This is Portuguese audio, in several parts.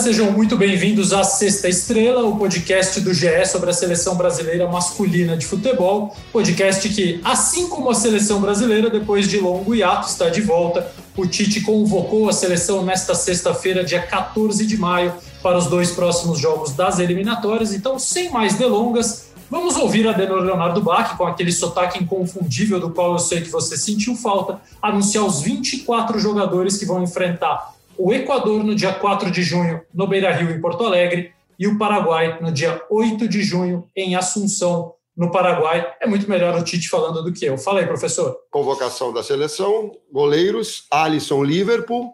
Sejam muito bem-vindos à Sexta Estrela, o podcast do GE sobre a seleção brasileira masculina de futebol. Podcast que, assim como a seleção brasileira, depois de longo hiato, está de volta. O Tite convocou a seleção nesta sexta-feira, dia 14 de maio, para os dois próximos jogos das eliminatórias. Então, sem mais delongas, Vamos ouvir a Denor Leonardo Bach, com aquele sotaque inconfundível do qual eu sei que você sentiu falta, anunciar os 24 jogadores que vão enfrentar o Equador no dia 4 de junho no Beira Rio, em Porto Alegre, e o Paraguai no dia 8 de junho em Assunção, no Paraguai. É muito melhor o Tite falando do que eu. Fala aí, professor. Convocação da seleção: goleiros, Alisson, Liverpool,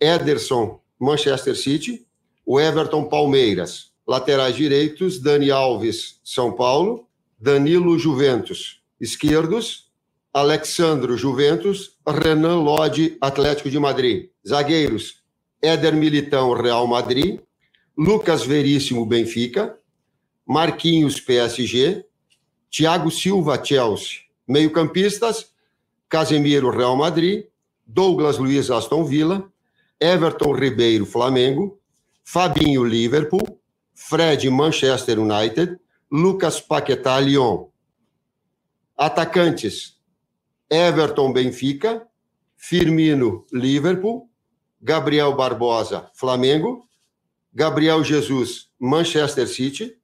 Ederson, Manchester City, o Everton, Palmeiras. Laterais direitos: Dani Alves, São Paulo, Danilo, Juventus. Esquerdos: Alexandro, Juventus, Renan Lodi, Atlético de Madrid. Zagueiros: Éder Militão, Real Madrid, Lucas Veríssimo, Benfica, Marquinhos, PSG, Thiago Silva, Chelsea. Meio-campistas: Casemiro, Real Madrid, Douglas Luiz, Aston Villa, Everton Ribeiro, Flamengo, Fabinho, Liverpool, Fred, Manchester United, Lucas Paquetá, Lyon. Atacantes: Everton, Benfica, Firmino, Liverpool, Gabriel Barbosa, Flamengo, Gabriel Jesus, Manchester City,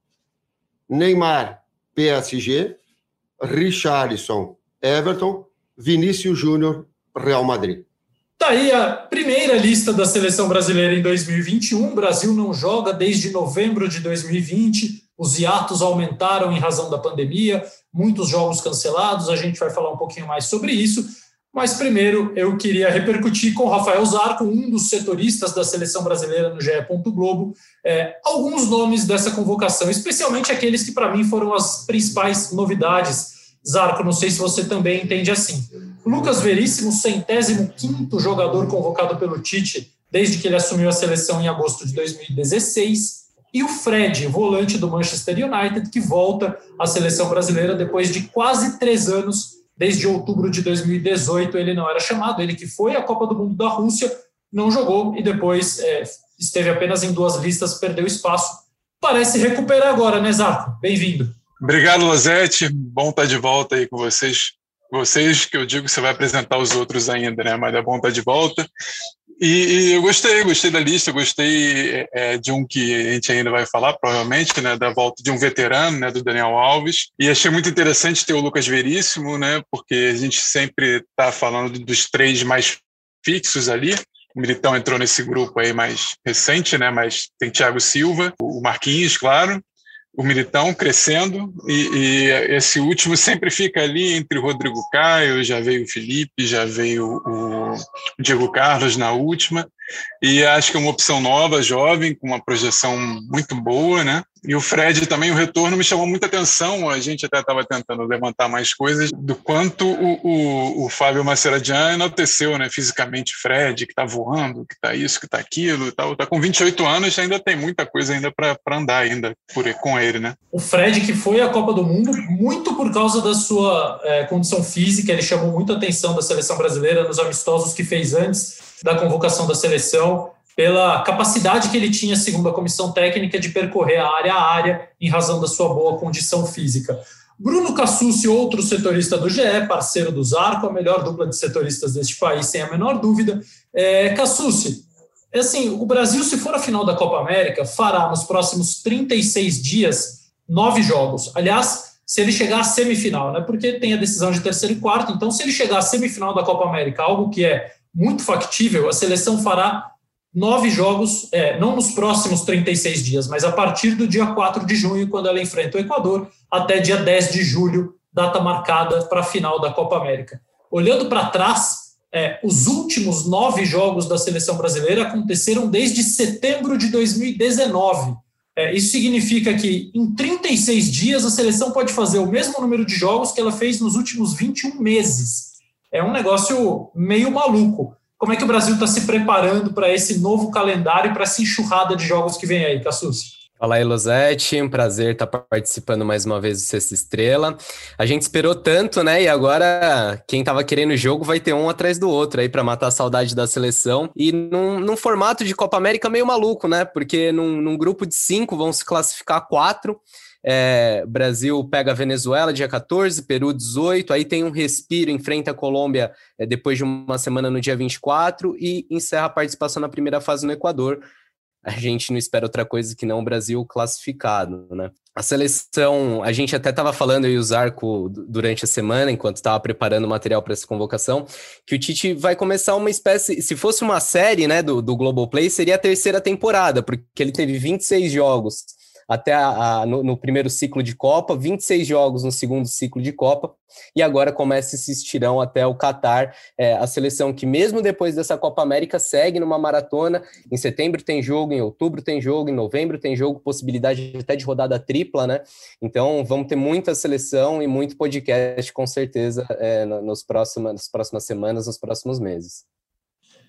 Neymar, PSG, Richarlison, Everton, Vinícius Júnior, Real Madrid. Tá aí a primeira lista da seleção brasileira em 2021. O Brasil não joga desde novembro de 2020. Os hiatos aumentaram em razão da pandemia, muitos jogos cancelados. A gente vai falar um pouquinho mais sobre isso. Mas primeiro eu queria repercutir com o Rafael Zarco, um dos setoristas da seleção brasileira no GE. Globo, é, alguns nomes dessa convocação, especialmente aqueles que para mim foram as principais novidades. Zarco, não sei se você também entende assim. Lucas Veríssimo, centésimo quinto jogador convocado pelo Tite desde que ele assumiu a seleção em agosto de 2016. E o Fred, volante do Manchester United, que volta à seleção brasileira depois de quase três anos Desde outubro de 2018 ele não era chamado, ele que foi à Copa do Mundo da Rússia, não jogou e depois é, esteve apenas em duas listas, perdeu espaço. Parece recuperar agora, né, Zarco? Bem-vindo. Obrigado, Lozete. Bom estar de volta aí com vocês. Vocês, que eu digo, você vai apresentar os outros ainda, né? Mas é bom estar de volta. E, e, eu gostei, gostei da lista, gostei é, de um que a gente ainda vai falar, provavelmente, né, da volta de um veterano, né, do Daniel Alves. E achei muito interessante ter o Lucas Veríssimo, né, porque a gente sempre está falando dos três mais fixos ali. O Militão entrou nesse grupo aí mais recente, né, mas tem Thiago Silva, o Marquinhos, claro, o Militão crescendo e, e, esse último sempre fica ali entre o Rodrigo Caio, já veio o Felipe, já veio o Diego Carlos na última e acho que é uma opção nova, jovem, com uma projeção muito boa, né? E o Fred também, o retorno me chamou muita atenção. A gente até estava tentando levantar mais coisas do quanto o, o, o Fábio Maceradian enalteceu, né? Fisicamente, Fred, que está voando, que está isso, que está aquilo e tal. Está com 28 anos, ainda tem muita coisa ainda para andar ainda por, com ele, né? O Fred, que foi à Copa do Mundo muito por causa da sua é, condição física, ele chamou muita atenção da seleção brasileira nos amistosos que fez antes da convocação da seleção pela capacidade que ele tinha, segundo a comissão técnica, de percorrer a área a área em razão da sua boa condição física. Bruno Cassucci, outro setorista do GE, parceiro do Zarco, a melhor dupla de setoristas deste país, sem a menor dúvida. É, Cassucci, é assim, o Brasil, se for a final da Copa América, fará nos próximos 36 dias nove jogos. Aliás, se ele chegar à semifinal, né? Porque tem a decisão de terceiro e quarto. Então, se ele chegar à semifinal da Copa América, algo que é muito factível, a seleção fará nove jogos, é, não nos próximos 36 dias, mas a partir do dia 4 de junho, quando ela enfrenta o Equador, até dia 10 de julho, data marcada para a final da Copa América. olhando para trás, é, os últimos nove jogos da seleção brasileira aconteceram desde setembro de 2019. É, isso significa que em 36 dias a seleção pode fazer o mesmo número de jogos que ela fez nos últimos 21 meses. É um negócio meio maluco. Como é que o Brasil está se preparando para esse novo calendário, para essa enxurrada de jogos que vem aí, Cassus? Fala aí, Losete. Um prazer estar participando mais uma vez do Sexta Estrela. A gente esperou tanto, né? E agora quem estava querendo o jogo vai ter um atrás do outro aí para matar a saudade da seleção. E num, num, formato de Copa América meio maluco, né? Porque num, num grupo de cinco vão se classificar quatro. É, Brasil pega Venezuela dia 14, Peru 18, aí tem um respiro, enfrenta a Colômbia é, depois de uma semana no dia 24 e encerra a participação na primeira fase no Equador a gente não espera outra coisa que não o Brasil classificado, né? A seleção, a gente até estava falando, eu e o Zarco, durante a semana, enquanto estava preparando o material para essa convocação, que o Tite vai começar uma espécie, se fosse uma série né, do, do Globoplay, seria a terceira temporada, porque ele teve 26 jogos até a, a, no, no, primeiro ciclo de Copa, 26 jogos no segundo ciclo de Copa, e agora começa esse estirão até o Catar, é, a seleção que mesmo depois dessa Copa América segue numa maratona, em setembro tem jogo, em outubro tem jogo, em novembro tem jogo, possibilidade até de rodada tripla, né? Então vamos ter muita seleção e muito podcast com certeza é, nos próximos, nas próximas semanas, nos próximos meses.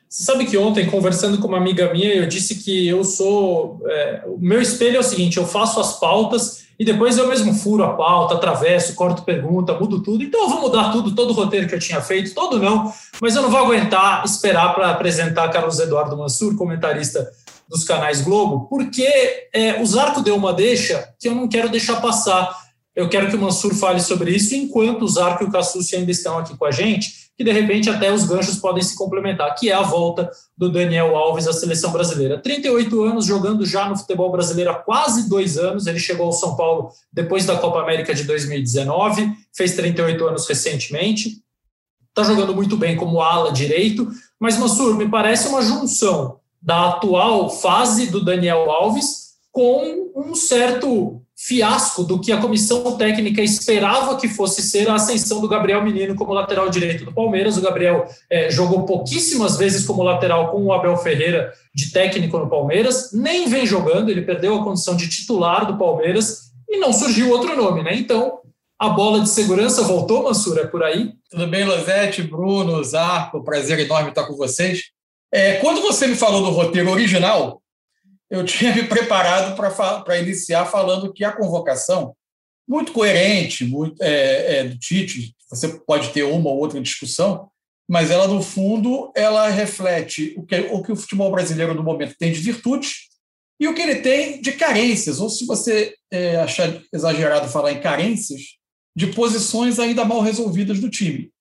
Você sabe que ontem, conversando com uma amiga minha, eu disse que eu sou. É, o meu espelho é o seguinte: eu faço as pautas e depois eu mesmo furo a pauta, atravesso, corto pergunta, mudo tudo. Então eu vou mudar tudo, todo o roteiro que eu tinha feito, todo não, mas eu não vou aguentar esperar para apresentar Carlos Eduardo Mansur, comentarista dos canais Globo, porque é, o Zarco deu uma deixa que eu não quero deixar passar. Eu quero que o Mansur fale sobre isso enquanto o Zarco e o Cassucci ainda estão aqui com a gente que de repente até os ganchos podem se complementar, que é a volta do Daniel Alves à seleção brasileira. 38 anos, jogando já no futebol brasileiro há quase dois anos. Ele chegou ao São Paulo depois da Copa América de 2019, fez 38 anos recentemente. Está jogando muito bem como ala direito, mas Mansur, me parece uma junção da atual fase do Daniel Alves com um certo fiasco do que a comissão técnica esperava que fosse ser a ascensão do Gabriel Menino como lateral direito do Palmeiras. O Gabriel é, jogou pouquíssimas vezes como lateral com o Abel Ferreira de técnico no Palmeiras, nem vem jogando, ele perdeu a condição de titular do Palmeiras e não surgiu outro nome, né? Então, a bola de segurança voltou, Mansura, por aí? Tudo bem, Lozete, Bruno, Zarco, prazer enorme estar com vocês. É, quando você me falou do roteiro original, eu tinha me preparado para iniciar falando que a convocação, muito coerente, muito é, é, do Tite, você pode ter uma ou outra discussão, mas ela, no fundo, ela reflete o que, o que o futebol brasileiro, no momento, tem de virtudes e o que ele tem de carências, ou se você é, achar exagerado falar em carências, de posições ainda mal resolvidas do time.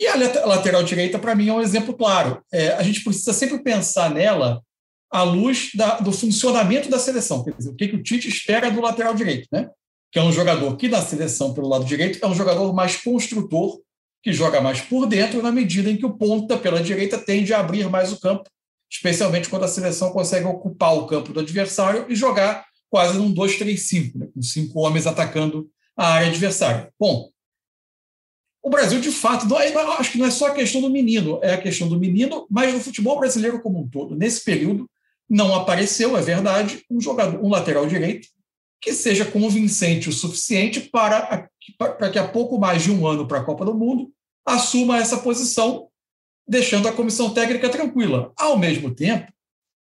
E a lateral direita, para mim, é um exemplo claro. É, a gente precisa sempre pensar nela à luz da, do funcionamento da seleção. Quer dizer, o que, que o Tite espera do lateral direito, né? Que é um jogador que, na seleção, pelo lado direito, é um jogador mais construtor, que joga mais por dentro, na medida em que o ponta, pela direita, tende a abrir mais o campo, especialmente quando a seleção consegue ocupar o campo do adversário e jogar quase num 2-3-5, né? com cinco homens atacando a área adversária. Bom, o Brasil, de fato, não é, acho que não é só a questão do menino, é a questão do menino, mas do futebol brasileiro como um todo. Nesse período, não apareceu, é verdade, um jogador, um lateral direito que seja convincente o suficiente para, para que há pouco mais de um ano para a Copa do Mundo assuma essa posição, deixando a comissão técnica tranquila. Ao mesmo tempo,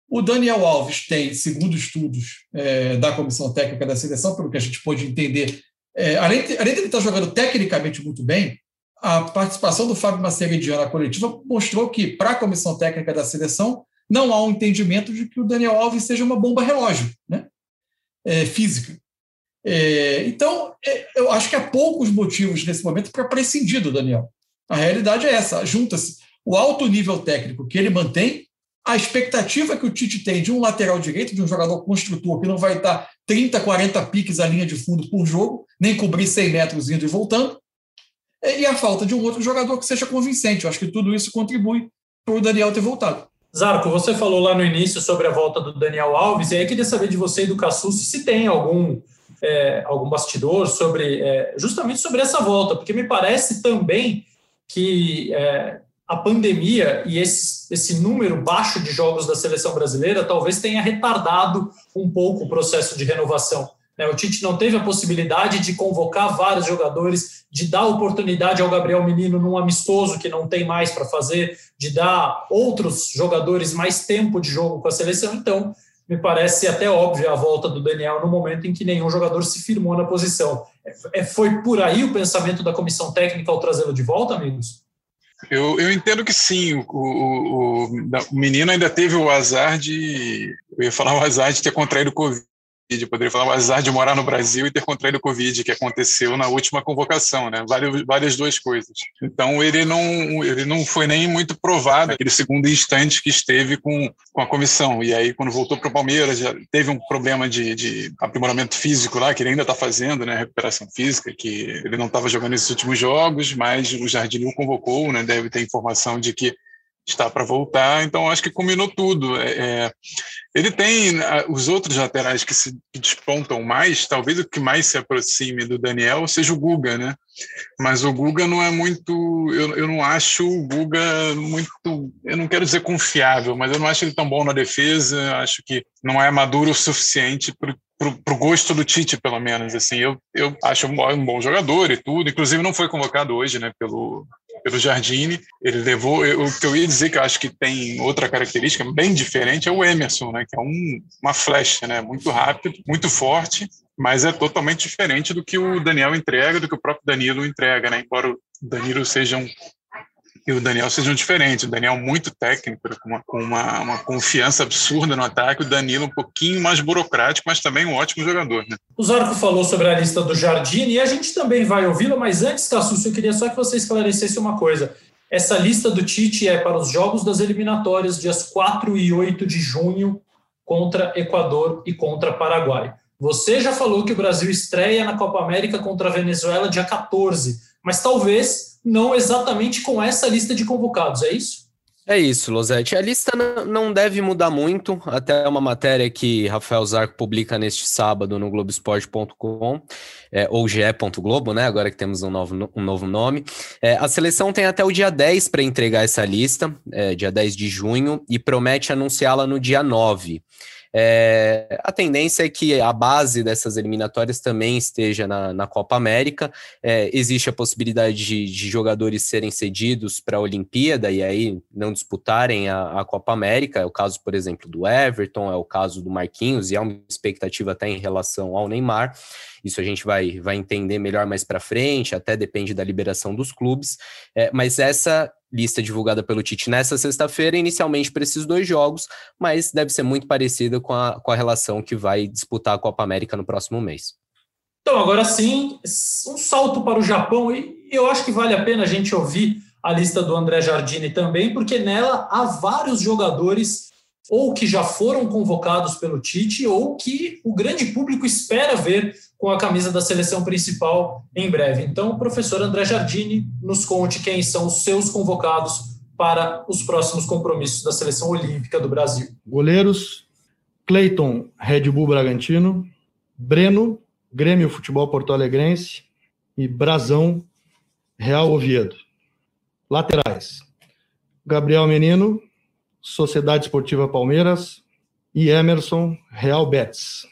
o Daniel Alves tem, segundo estudos é, da comissão técnica da seleção, pelo que a gente pôde entender, é, além, de, além de ele estar jogando tecnicamente muito bem, a participação do Fábio Maceridiano na coletiva mostrou que, para a comissão técnica da seleção, não há um entendimento de que o Daniel Alves seja uma bomba relógio né? É, física. É, então, é, eu acho que há poucos motivos nesse momento para prescindir do Daniel. A realidade é essa: junta-se o alto nível técnico que ele mantém, a expectativa que o Tite tem de um lateral direito, de um jogador construtor que não vai estar 30, 40 piques à linha de fundo por jogo, nem cobrir 100 metros indo e voltando, e a falta de um outro jogador que seja convincente. Eu acho que tudo isso contribui para o Daniel ter voltado. Zarco, você falou lá no início sobre a volta do Daniel Alves, e aí queria saber de você e do Cassus se tem algum, é, algum bastidor sobre é, justamente sobre essa volta, porque me parece também que é, a pandemia e esse, esse número baixo de jogos da seleção brasileira talvez tenha retardado um pouco o processo de renovação. Né? O Tite não teve a possibilidade de convocar vários jogadores, de dar oportunidade ao Gabriel Menino num amistoso que não tem mais para fazer, de dar outros jogadores mais tempo de jogo com a seleção. Então, me parece até óbvia a volta do Daniel no momento em que nenhum jogador se firmou na posição. É, foi por aí o pensamento da comissão técnica ao trazê-lo de volta, amigos? Eu, eu entendo que sim. O, o, o, o menino ainda teve o azar de. Eu ia falar o azar de ter contraído Covid Covid, poderia falar o azar de morar no Brasil e ter contraído Covid, que aconteceu na última convocação, né? Várias, várias duas coisas. Então ele não, ele não foi nem muito provado aquele segundo instante que esteve com, com a comissão. E aí, quando voltou para o Palmeiras, já teve um problema de, de aprimoramento físico lá, que ele ainda está fazendo, né? Recuperação física, que ele não estava jogando esses últimos jogos, mas o Jardim o convocou, né? Deve ter informação de que está para voltar, então acho que combinou tudo. É, é ele tem os outros laterais que se despontam mais, talvez o que mais se aproxime do Daniel seja o Guga, né? Mas o Guga não é muito, eu, eu não acho o Guga muito, eu não quero dizer confiável, mas eu não acho ele tão bom na defesa, acho que não é maduro o suficiente para o gosto do Tite, pelo menos. Assim, eu, eu acho um bom jogador e tudo. Inclusive, não foi convocado hoje, né, pelo, pelo Jardine. Ele levou. O que eu ia dizer que eu acho que tem outra característica bem diferente é o Emerson, né? Que é um, uma flecha, né? Muito rápido, muito forte, mas é totalmente diferente do que o Daniel entrega, do que o próprio Danilo entrega, né? Embora o Danilo seja um e o Daniel sejam diferentes. O Daniel muito técnico, com uma, com uma, uma confiança absurda no ataque. O Danilo um pouquinho mais burocrático, mas também um ótimo jogador. Né? O Zarco falou sobre a lista do Jardim e a gente também vai ouvi-la, mas antes, Cassus, eu queria só que você esclarecesse uma coisa. Essa lista do Tite é para os jogos das eliminatórias, dias 4 e 8 de junho, contra Equador e contra Paraguai. Você já falou que o Brasil estreia na Copa América contra a Venezuela dia 14, mas talvez não exatamente com essa lista de convocados, é isso? É isso, Losete. A lista não deve mudar muito, até uma matéria que Rafael Zarco publica neste sábado no Globoesporte.com, é, ou ge.globo, né? Agora que temos um novo, um novo nome. É, a seleção tem até o dia 10 para entregar essa lista, é, dia 10 de junho, e promete anunciá-la no dia 9. É, a tendência é que a base dessas eliminatórias também esteja na, na Copa América. É, existe a possibilidade de, de jogadores serem cedidos para a Olimpíada e aí não disputarem a, a, Copa América. É o caso, por exemplo, do Everton, é o caso do Marquinhos, e há uma expectativa até em relação ao Neymar. Isso a gente vai, vai entender melhor mais para frente, até depende da liberação dos clubes. É, mas essa lista divulgada pelo Tite nessa sexta-feira, inicialmente para esses dois jogos, mas deve ser muito parecida com a, com a relação que vai disputar a Copa América no próximo mês. Então, agora sim, um salto para o Japão, e eu acho que vale a pena a gente ouvir a lista do André Jardine também, porque nela há vários jogadores ou que já foram convocados pelo Tite, ou que o grande público espera ver com a camisa da seleção principal em breve. Então, o professor André Jardini nos conte quem são os seus convocados para os próximos compromissos da seleção olímpica do Brasil. Goleiros: Cleiton, Red Bull Bragantino, Breno, Grêmio Futebol Porto Alegrense e Brasão, Real Oviedo. Laterais: Gabriel Menino, Sociedade Esportiva Palmeiras e Emerson Real Betis.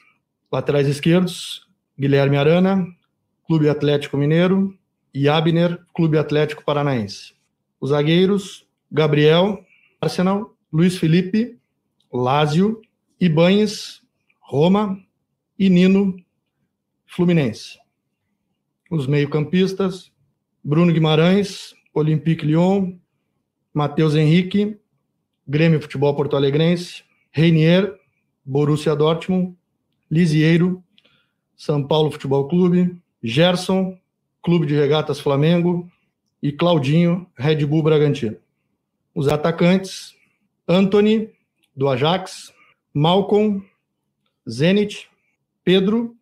Laterais esquerdos, Guilherme Arana, Clube Atlético Mineiro e Abner, Clube Atlético Paranaense. Os zagueiros, Gabriel, Arsenal, Luiz Felipe, Lázio, Ibanes, Roma e Nino, Fluminense. Os meio-campistas, Bruno Guimarães, Olympique Lyon, Matheus Henrique, Grêmio Futebol Porto Alegrense, Reinier, Borussia Dortmund, Lisieiro, São Paulo Futebol Clube, Gerson, Clube de Regatas Flamengo e Claudinho, Red Bull Bragantino. Os atacantes, Anthony, do Ajax, Malcolm, Zenit, Pedro,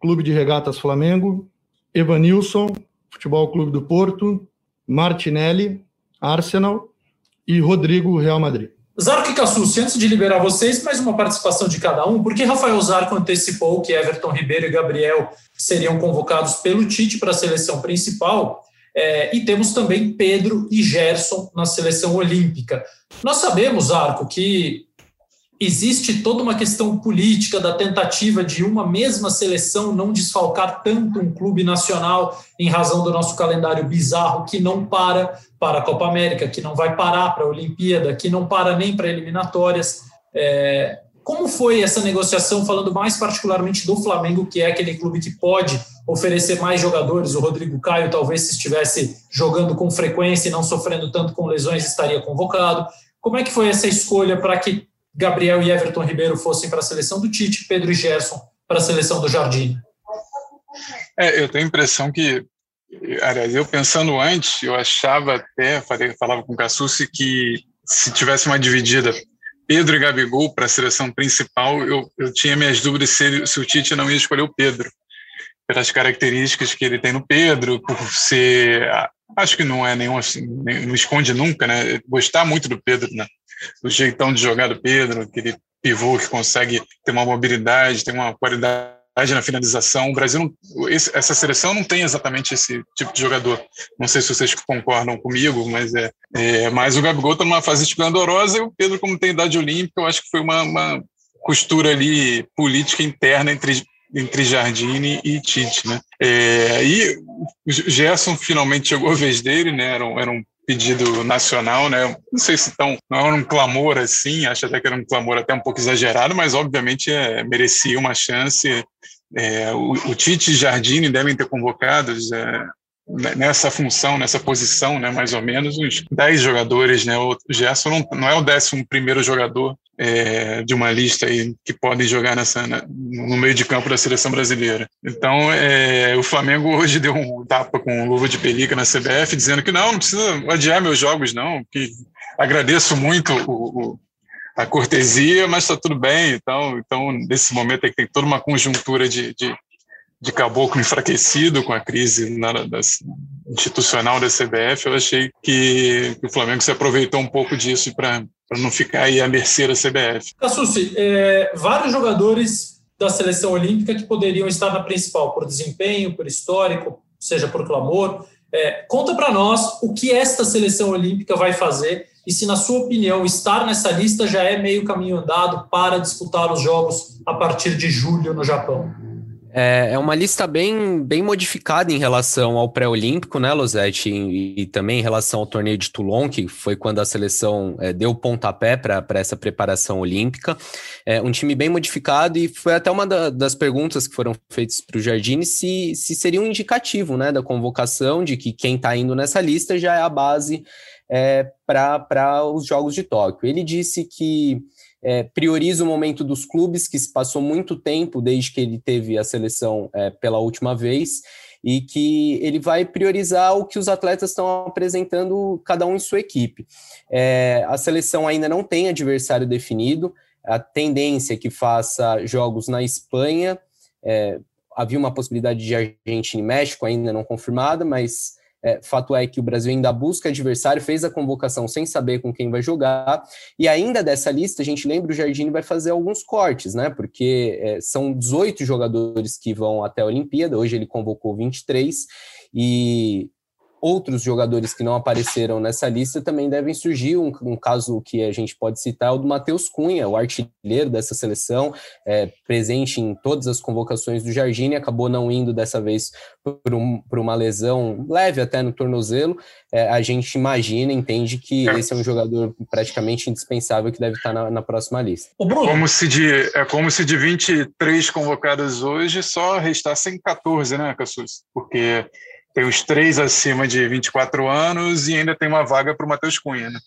Clube de Regatas Flamengo, Evanilson, Futebol Clube do Porto, Martinelli, Arsenal e Rodrigo Real Madrid. Zarco e Cassucci, antes de liberar vocês, mais uma participação de cada um, porque Rafael Zarco antecipou que Everton Ribeiro e Gabriel seriam convocados pelo Tite para a seleção principal. É, e temos também Pedro e Gerson na seleção olímpica. Nós sabemos, Arco, que existe toda uma questão política da tentativa de uma mesma seleção não desfalcar tanto um clube nacional em razão do nosso calendário bizarro que não para para a Copa América, que não vai parar para a Olimpíada, que não para nem para eliminatórias. É, como foi essa negociação, falando mais particularmente do Flamengo, que é aquele clube que pode oferecer mais jogadores? O Rodrigo Caio, talvez, se estivesse jogando com frequência e não sofrendo tanto com lesões, estaria convocado. Como é que foi essa escolha para que Gabriel e Everton Ribeiro fossem para a seleção do Tite, Pedro e Gerson para a seleção do Jardim? É, eu tenho a impressão que, aliás, eu pensando antes, eu achava até, falava com o Cassucci, que se tivesse uma dividida Pedro e Gabigol para a seleção principal, eu, eu tinha minhas dúvidas se, se o Tite não ia escolher o Pedro, pelas características que ele tem no Pedro, por ser. Acho que não é nenhum assim, não esconde nunca, né? Gostar muito do Pedro, né? Do jeitão de jogar do Pedro, aquele pivô que consegue ter uma mobilidade, ter uma qualidade na finalização. O Brasil, não, essa seleção não tem exatamente esse tipo de jogador. Não sei se vocês concordam comigo, mas é. é mas o Gabigol está numa fase esplendorosa e o Pedro, como tem idade olímpica, eu acho que foi uma, uma costura ali política interna entre entre Jardine e Tite, né? É, e o Gerson finalmente chegou a vez dele, né? Era um, era um pedido nacional, né? Não sei se tão, não era um clamor assim, acho até que era um clamor até um pouco exagerado, mas obviamente é, merecia uma chance. É, o, o, Tite e Jardine devem ter convocados é, nessa função, nessa posição, né, mais ou menos, uns 10 jogadores. Né? O Gerson não, não é o décimo primeiro jogador é, de uma lista aí que podem jogar nessa, na, no meio de campo da seleção brasileira. Então, é, o Flamengo hoje deu um tapa com luva de pelica na CBF, dizendo que não, não precisa adiar meus jogos, não, que agradeço muito o, o a cortesia, mas está tudo bem. Então, então, nesse momento é que tem toda uma conjuntura de, de, de caboclo enfraquecido com a crise na, institucional da CBF, eu achei que, que, o Flamengo se aproveitou um pouco disso para não ficar aí à mercê da CBF. Cassucci, é, vários jogadores da seleção olímpica que poderiam estar na principal por desempenho, por histórico, seja por clamor. É, conta para nós o que esta seleção olímpica vai fazer e se, na sua opinião, estar nessa lista já é meio caminho andado para disputar os Jogos a partir de julho no Japão. É, é uma lista bem, bem modificada em relação ao pré-olímpico, né, Losetti? E, e, também em relação ao torneio de Toulon, que foi quando a seleção é, deu pontapé para essa preparação olímpica. É um time bem modificado e foi até uma da, das perguntas que foram feitas para o Jardine se, se seria um indicativo né, da convocação de que quem está indo nessa lista já é a base é, para os Jogos de Tóquio. Ele disse que é, prioriza o momento dos clubes, que se passou muito tempo desde que ele teve a seleção é, pela última vez, e que ele vai priorizar o que os atletas estão apresentando, cada um em sua equipe. É, a seleção ainda não tem adversário definido, a tendência é que faça jogos na Espanha. É, havia uma possibilidade de Argentina e México ainda não confirmada, mas é, fato é que o Brasil ainda busca adversário, fez a convocação sem saber com quem vai jogar, e ainda dessa lista, a gente lembra, o Jardine vai fazer alguns cortes, né? Porque é, são 18 jogadores que vão até a Olimpíada, hoje ele convocou 23, e outros jogadores que não apareceram nessa lista também devem surgir. Um, um caso que a gente pode citar é o do Matheus Cunha, o artilheiro dessa seleção, é, presente em todas as convocações do Jardine, acabou não indo dessa vez por, um, por uma lesão leve até no tornozelo. É, a gente imagina, entende que é. esse é um jogador praticamente indispensável que deve estar na, na próxima lista. Como, se de, é como se de 23 convocados hoje só restassem 14, né, Cassus? Porque tem os três acima de 24 anos e ainda tem uma vaga para o Matheus Cunha, né?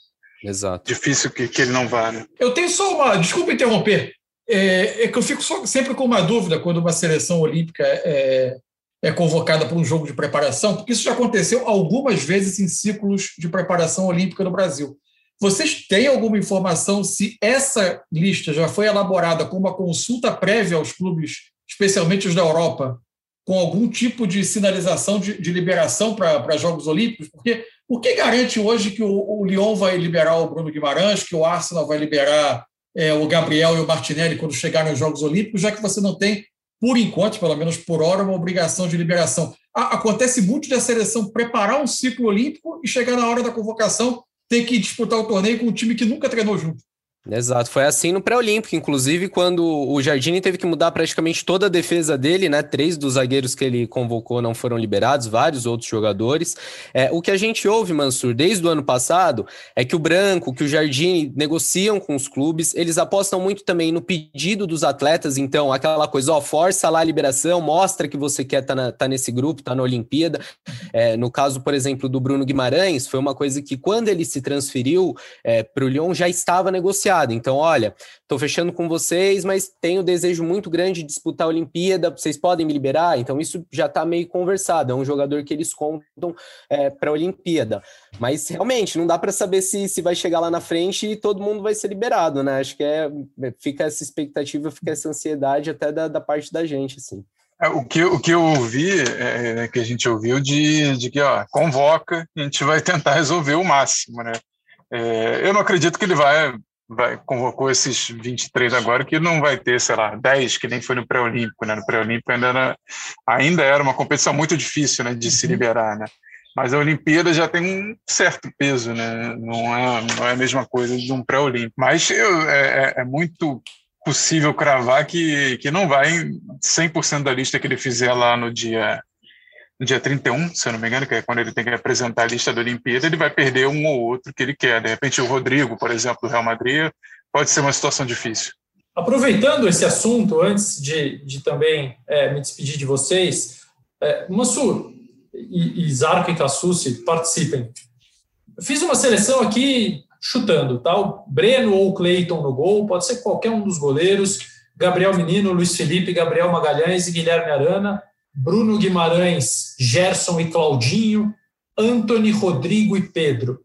Exato. Difícil que, que ele não vá, né? Eu tenho só uma. Desculpa interromper. É, é que eu fico só, sempre com uma dúvida quando uma seleção olímpica é, é convocada para um jogo de preparação, porque isso já aconteceu algumas vezes em ciclos de preparação olímpica no Brasil. Vocês têm alguma informação se essa lista já foi elaborada com uma consulta prévia aos clubes, especialmente os da Europa, com algum tipo de sinalização de, de liberação para Jogos Olímpicos? Porque o que garante hoje que o, o Lyon vai liberar o Bruno Guimarães, que o Arsenal vai liberar é, o Gabriel e o Martinelli quando chegarem aos Jogos Olímpicos, já que você não tem, por enquanto, pelo menos por hora, uma obrigação de liberação. acontece muito da seleção preparar um ciclo olímpico e chegar na hora da convocação ter que disputar o torneio com um time que nunca treinou junto. Exato, foi assim no pré-olímpico, inclusive quando o Jardine teve que mudar praticamente toda a defesa dele, né? Três dos zagueiros que ele convocou não foram liberados, vários outros jogadores. É, o que a gente ouve, Mansur, desde o ano passado, é que o Branco, que o Jardine negociam com os clubes, eles apostam muito também no pedido dos atletas, então, aquela coisa, ó, força lá a liberação, mostra que você quer estar tá tá nesse grupo, tá na Olimpíada. É, no caso, por exemplo, do Bruno Guimarães, foi uma coisa que quando ele se transferiu é, para o Lyon já estava negociado então, olha, estou fechando com vocês, mas tenho desejo muito grande de disputar a Olimpíada, vocês podem me liberar? Então, isso já está meio conversado. É um jogador que eles contam é, para a Olimpíada. Mas realmente, não dá para saber se, se vai chegar lá na frente e todo mundo vai ser liberado, né? Acho que é, fica essa expectativa, fica essa ansiedade até da, da parte da gente, assim. É, o, que, o que eu ouvi, é, é, que a gente ouviu de, de que ó, convoca, a gente vai tentar resolver o máximo, né? É, eu não acredito que ele vai vai, convocou esses 23 agora, que não vai ter, sei lá, 10, que nem foi no pré-olímpico, né? No pré-olímpico ainda era, ainda era uma competição muito difícil, né, de se uhum. liberar, né? Mas a Olimpíada já tem um certo peso, né? Não é, não é a mesma coisa de um pré-olímpico. Mas eu, é, é, é muito possível cravar que, que não vai 100% da lista que ele fizer lá no dia no dia 31, se eu não me engano, que é quando ele tem que apresentar a lista da Olimpíada, ele vai perder um ou outro que ele quer. De repente, o Rodrigo, por exemplo, do Real Madrid, pode ser uma situação difícil. Aproveitando esse assunto, antes de, de também é, me despedir de vocês, é, Mansur e, e Zarco e Cassucci participem. Fiz uma seleção aqui chutando, tá? O Breno ou o Cleiton no gol, pode ser qualquer um dos goleiros, Gabriel Menino, Luiz Felipe, Gabriel Magalhães e Guilherme Arana, Bruno Guimarães, Gerson e Claudinho, Anthony, Rodrigo e Pedro.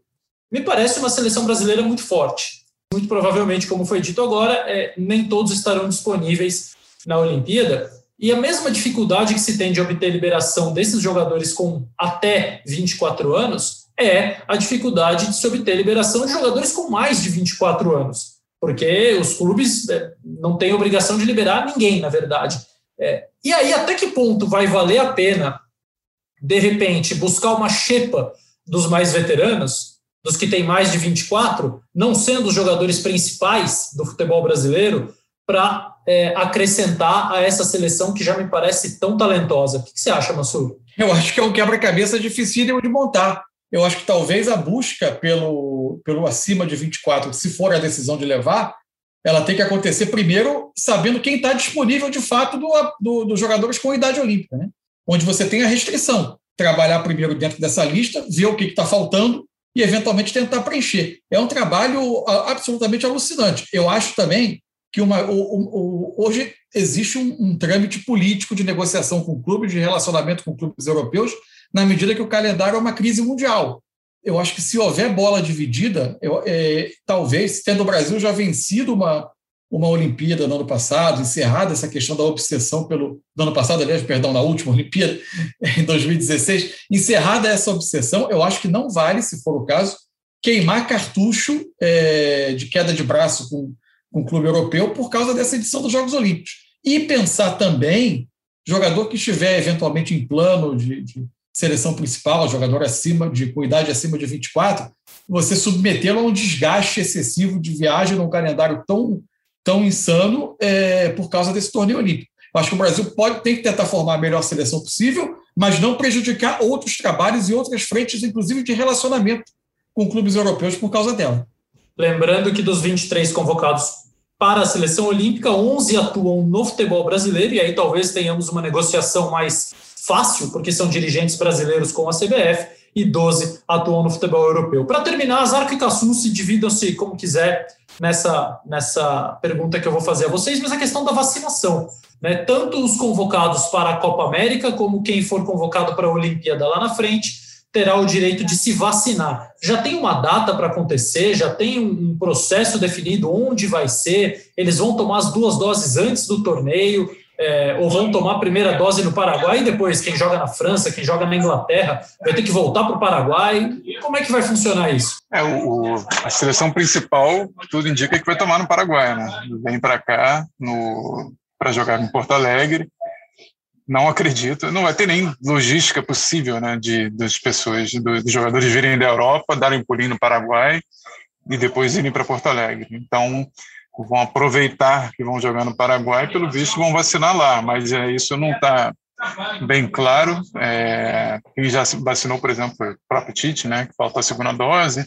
Me parece uma seleção brasileira muito forte. Muito provavelmente, como foi dito agora, é, nem todos estarão disponíveis na Olimpíada. E a mesma dificuldade que se tem de obter liberação desses jogadores com até 24 anos é a dificuldade de se obter liberação de jogadores com mais de 24 anos. Porque os clubes é, não têm obrigação de liberar ninguém, na verdade. É, e aí, até que ponto vai valer a pena, de repente, buscar uma xepa dos mais veteranos, dos que têm mais de 24, não sendo os jogadores principais do futebol brasileiro, para é, acrescentar a essa seleção que já me parece tão talentosa. O que, você acha, Mansur? Eu acho que é um quebra-cabeça difícil de montar. Eu acho que talvez a busca pelo, pelo acima de 24, se for a decisão de levar, ela tem que acontecer primeiro sabendo quem está disponível de fato dos do, do jogadores com idade olímpica, né? onde você tem a restrição. Trabalhar primeiro dentro dessa lista, ver o que está faltando e, eventualmente, tentar preencher. É um trabalho absolutamente alucinante. Eu acho também que uma, o, o, hoje existe um, um, trâmite político de negociação com clubes, de relacionamento com clubes europeus, na medida que o calendário é uma crise mundial eu acho que se houver bola dividida, eu, é, talvez, tendo o Brasil já vencido uma, uma Olimpíada no ano passado, encerrada essa questão da obsessão pelo. No ano passado, aliás, perdão, na última Olimpíada, em 2016, encerrada essa obsessão, eu acho que não vale, se for o caso, queimar cartucho é, de queda de braço com, com o clube europeu por causa dessa edição dos Jogos Olímpicos. E pensar também, jogador que estiver eventualmente em plano de, de seleção principal, jogador acima de com idade acima de 24, você submetê-lo a um desgaste excessivo de viagem num calendário tão, tão insano é, por causa desse torneio olímpico. Eu acho que o Brasil pode tem que tentar formar a melhor seleção possível, mas não prejudicar outros trabalhos e outras frentes, inclusive de relacionamento com clubes europeus por causa dela. Lembrando que dos 23 convocados para a seleção olímpica, 11 atuam no futebol brasileiro, e aí talvez tenhamos uma negociação mais fácil, porque são dirigentes brasileiros com a CBF, e 12 atuam no futebol europeu. Para terminar, Zarco e Cassucci dividam-se como quiser nessa, nessa pergunta que eu vou fazer a vocês, mas a questão da vacinação. Né? Tanto os convocados para a Copa América, como quem for convocado para a Olimpíada lá na frente, terá o direito de se vacinar. Já tem uma data para acontecer, já tem um processo definido onde vai ser, eles vão tomar as duas doses antes do torneio, é, ou vão tomar a primeira dose no Paraguai e depois quem joga na França, quem joga na Inglaterra, vai ter que voltar para o Paraguai. Como é que vai funcionar isso? É, o, a seleção principal, tudo indica que vai tomar no Paraguai, né? Vem para cá para jogar em Porto Alegre. não acredito, não vai ter nem logística possível, né, de das pessoas, dos jogadores virem da Europa, darem um pulinho no Paraguai e depois irem para Porto Alegre. Então, vão aproveitar que vão jogar no Paraguai, pelo visto vão vacinar lá, mas é, isso não está bem claro. É, quem já vacinou, por exemplo, o próprio Tite, né, que falta a segunda dose,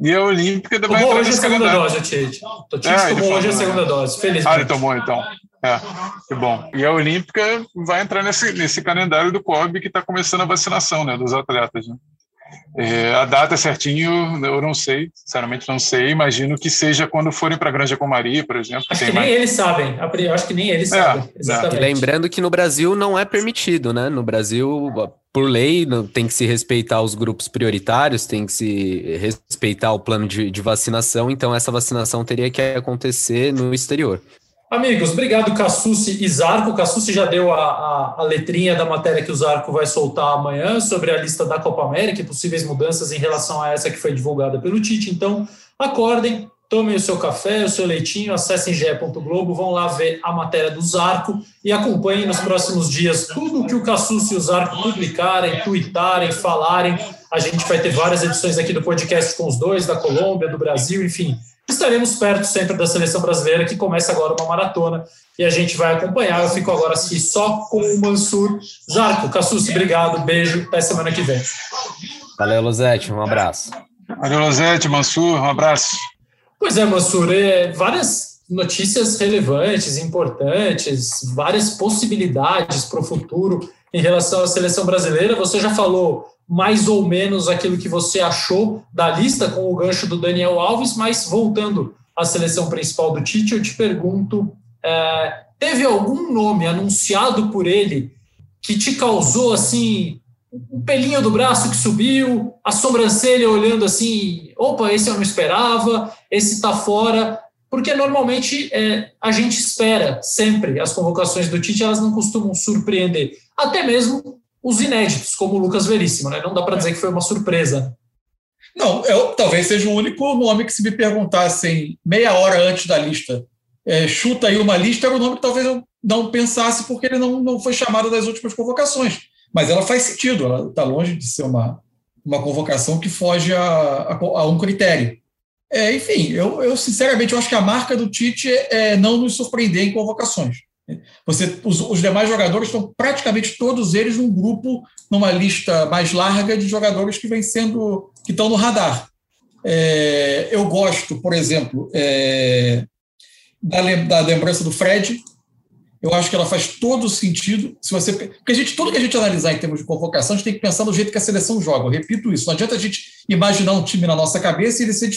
e a Olímpica também tomou hoje a segunda dose, Tite. O Tite é, tomou hoje a segunda né? dose, felizmente. Ah, ele tomou então. É, que bom. E a Olímpica vai entrar nesse, nesse calendário do COB que está começando a vacinação né, dos atletas. Né? É, a data certinho, eu não sei, sinceramente não sei. Imagino que seja quando forem para a Granja Comaria, por exemplo. Acho que nem mais... eles sabem. Acho que nem eles é, sabem. É. Exatamente. Lembrando que no Brasil não é permitido, né? No Brasil, por lei, tem que se respeitar os grupos prioritários, tem que se respeitar o plano de, de vacinação. Então, essa vacinação teria que acontecer no exterior. Amigos, obrigado Cassucci e Zarco. Cassucci já deu a, a, a, letrinha da matéria que o Zarco vai soltar amanhã sobre a lista da Copa América e possíveis mudanças em relação a essa que foi divulgada pelo Tite. Então, acordem, tomem o seu café, o seu leitinho, acessem ge.globo, vão lá ver a matéria do Zarco e acompanhem nos próximos dias tudo que o Cassucci e o Zarco publicarem, tweetarem, falarem. A gente vai ter várias edições aqui do podcast com os dois, da Colômbia, do Brasil, enfim estaremos perto sempre da seleção brasileira, que começa agora uma maratona e a gente vai acompanhar. Eu fico agora aqui só com o Mansur. Zarco, Cassus, obrigado, beijo, até semana que vem. Valeu, Luzete, um abraço. Valeu, Luzete, Mansur, um abraço. Pois é, Mansur, é, várias notícias relevantes, importantes, várias possibilidades para o futuro em relação à seleção brasileira. Você já falou mais ou menos aquilo que você achou da lista com o gancho do Daniel Alves, mas voltando à seleção principal do Tite, eu te pergunto: é, teve algum nome anunciado por ele que te causou assim um pelinho do braço que subiu, a sobrancelha olhando assim, opa, esse eu não esperava, esse está fora, porque normalmente é, a gente espera sempre as convocações do Tite, elas não costumam surpreender, até mesmo os inéditos, como o Lucas Veríssimo, né? Não dá para dizer que foi uma surpresa. Não, eu talvez seja o único nome que se me perguntassem meia hora antes da lista, é, chuta aí uma lista, era o nome que talvez eu não pensasse porque ele não, não foi chamado das últimas convocações. Mas ela faz sentido, ela está longe de ser uma, uma convocação que foge a, a, a um critério. É, enfim, eu, eu, sinceramente eu acho que a marca do Tite é não nos surpreender em convocações. Você, os, os, demais jogadores estão praticamente todos eles num grupo, numa lista mais larga de jogadores que vem sendo que estão no radar. É, eu gosto, por exemplo, é, da, da, lembrança do Fred. Eu acho que ela faz todo sentido. Se você, porque a gente, tudo que a gente analisar em termos de convocação, a gente tem que pensar no jeito que a seleção joga. Eu repito isso. Não adianta a gente imaginar um time na nossa cabeça e ele ser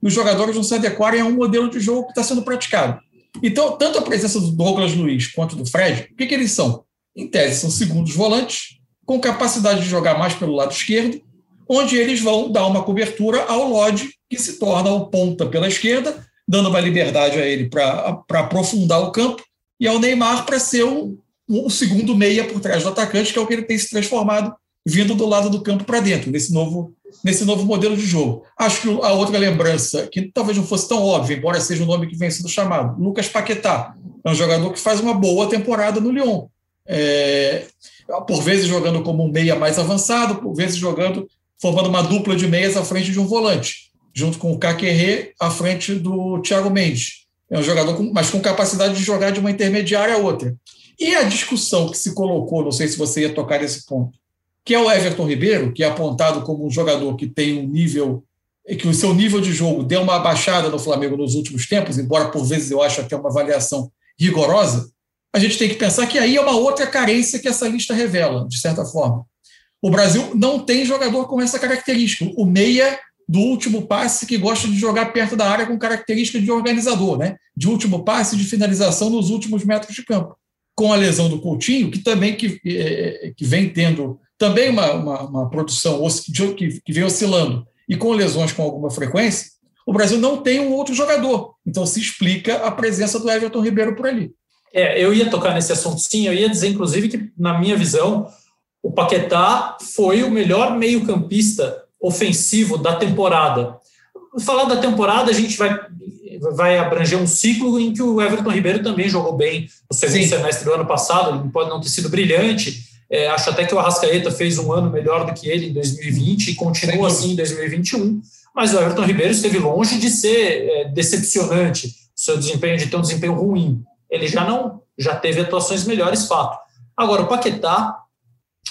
e os jogadores não se adequarem a um modelo de jogo que está sendo praticado. Então, tanto a presença do Douglas Luiz quanto do Fred, o que, que eles são? Em tese, são segundos volantes, com capacidade de jogar mais pelo lado esquerdo, onde eles vão dar uma cobertura ao Lodge, que se torna o ponta pela esquerda, dando uma liberdade a ele para aprofundar o campo, e ao Neymar para ser o, o segundo meia por trás do atacante, que é o que ele tem se transformado, vindo do lado do campo para dentro, nesse novo nesse novo modelo de jogo. Acho que a outra lembrança, que talvez não fosse tão óbvia, embora seja o nome que vem sendo chamado, Lucas Paquetá. É um jogador que faz uma boa temporada no Lyon. É, por vezes jogando como um meia mais avançado, por vezes jogando, formando uma dupla de meias à frente de um volante, junto com o Caquerê à frente do Thiago Mendes. É um jogador, com, mas com capacidade de jogar de uma intermediária a outra. E a discussão que se colocou, não sei se você ia tocar nesse ponto, que é o Everton Ribeiro, que é apontado como um jogador que tem um nível, que o seu nível de jogo deu uma baixada no Flamengo nos últimos tempos, embora por vezes eu acho até uma avaliação rigorosa, a gente tem que pensar que aí é uma outra carência que essa lista revela, de certa forma. O Brasil não tem jogador com essa característica. O meia do último passe que gosta de jogar perto da área com característica de organizador, né? de último passe de finalização nos últimos metros de campo. Com a lesão do Coutinho, que também que, é, que vem tendo também uma, uma, uma produção que, que vem oscilando e com lesões com alguma frequência, o Brasil não tem um outro jogador. Então se explica a presença do Everton Ribeiro por ali. É, eu ia tocar nesse assunto sim, eu ia dizer, inclusive, que, na minha visão, o Paquetá foi o melhor meio-campista ofensivo da temporada. Falar da temporada, a gente vai vai abranger um ciclo em que o Everton Ribeiro também jogou bem no segundo Sim. semestre do ano passado, ele pode não ter sido brilhante, é, acho até que o Arrascaeta fez um ano melhor do que ele em 2020 e continua assim em 2021, mas o Everton Ribeiro esteve longe de ser é, decepcionante, seu desempenho de ter um desempenho ruim. Ele já não já teve atuações melhores, fato. Agora, o Paquetá,